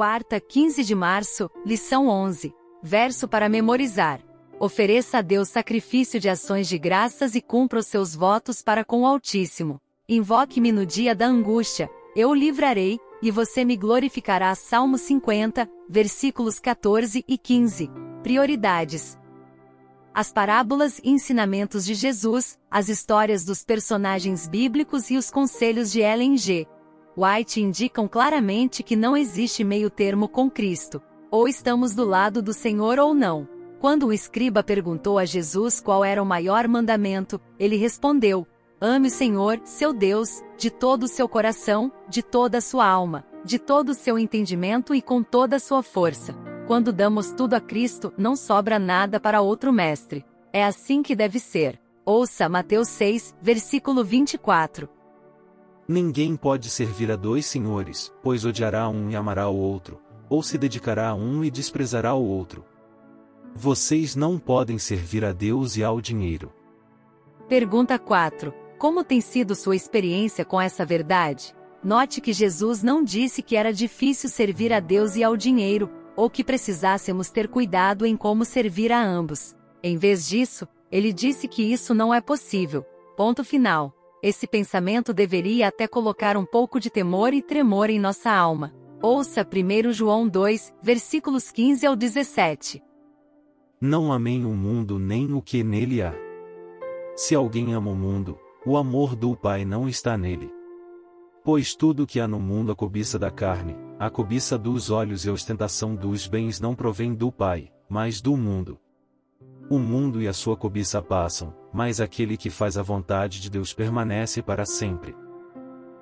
quarta, 15 de março, lição 11. Verso para memorizar. Ofereça a Deus sacrifício de ações de graças e cumpra os seus votos para com o Altíssimo. Invoque-me no dia da angústia, eu o livrarei, e você me glorificará. Salmo 50, versículos 14 e 15. Prioridades. As parábolas e ensinamentos de Jesus, as histórias dos personagens bíblicos e os conselhos de Ellen G. White indicam claramente que não existe meio termo com Cristo. Ou estamos do lado do Senhor ou não. Quando o escriba perguntou a Jesus qual era o maior mandamento, ele respondeu: Ame o Senhor, seu Deus, de todo o seu coração, de toda a sua alma, de todo o seu entendimento e com toda a sua força. Quando damos tudo a Cristo, não sobra nada para outro mestre. É assim que deve ser. Ouça Mateus 6, versículo 24. Ninguém pode servir a dois senhores, pois odiará um e amará o outro, ou se dedicará a um e desprezará o outro. Vocês não podem servir a Deus e ao dinheiro. Pergunta 4. Como tem sido sua experiência com essa verdade? Note que Jesus não disse que era difícil servir a Deus e ao dinheiro, ou que precisássemos ter cuidado em como servir a ambos. Em vez disso, ele disse que isso não é possível. Ponto final. Esse pensamento deveria até colocar um pouco de temor e tremor em nossa alma. Ouça 1 João 2, versículos 15 ao 17. Não amem o mundo nem o que nele há. Se alguém ama o mundo, o amor do Pai não está nele. Pois tudo que há no mundo a cobiça da carne, a cobiça dos olhos e a ostentação dos bens não provém do Pai, mas do mundo. O mundo e a sua cobiça passam, mas aquele que faz a vontade de Deus permanece para sempre.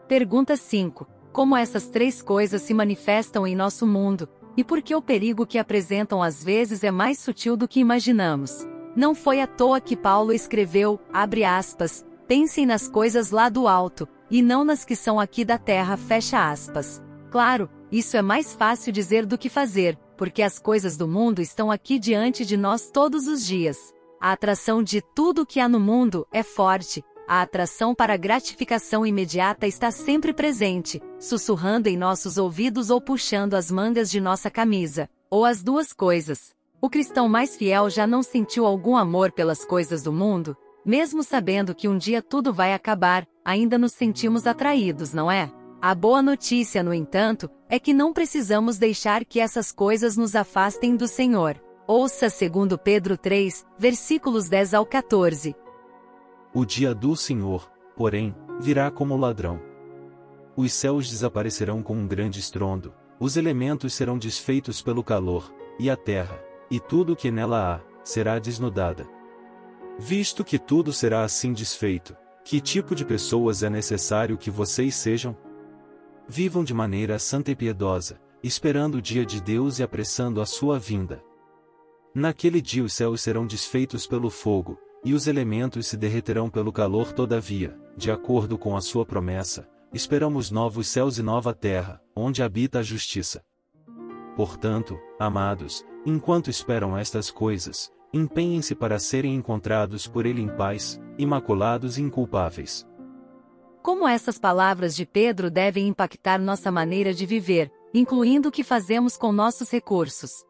Pergunta 5. Como essas três coisas se manifestam em nosso mundo, e por que o perigo que apresentam às vezes é mais sutil do que imaginamos? Não foi à toa que Paulo escreveu, abre aspas, Pensem nas coisas lá do alto, e não nas que são aqui da terra, fecha aspas. Claro, isso é mais fácil dizer do que fazer, porque as coisas do mundo estão aqui diante de nós todos os dias. A atração de tudo que há no mundo é forte, a atração para a gratificação imediata está sempre presente, sussurrando em nossos ouvidos ou puxando as mangas de nossa camisa, ou as duas coisas. O cristão mais fiel já não sentiu algum amor pelas coisas do mundo, mesmo sabendo que um dia tudo vai acabar, ainda nos sentimos atraídos, não é? A boa notícia, no entanto, é que não precisamos deixar que essas coisas nos afastem do Senhor. Ouça 2 Pedro 3, versículos 10 ao 14. O dia do Senhor, porém, virá como ladrão. Os céus desaparecerão com um grande estrondo, os elementos serão desfeitos pelo calor, e a terra, e tudo o que nela há, será desnudada. Visto que tudo será assim desfeito, que tipo de pessoas é necessário que vocês sejam? Vivam de maneira santa e piedosa, esperando o dia de Deus e apressando a sua vinda. Naquele dia os céus serão desfeitos pelo fogo, e os elementos se derreterão pelo calor todavia, de acordo com a sua promessa, esperamos novos céus e nova terra, onde habita a justiça. Portanto, amados, enquanto esperam estas coisas, empenhem-se para serem encontrados por Ele em paz, imaculados e inculpáveis. Como essas palavras de Pedro devem impactar nossa maneira de viver, incluindo o que fazemos com nossos recursos?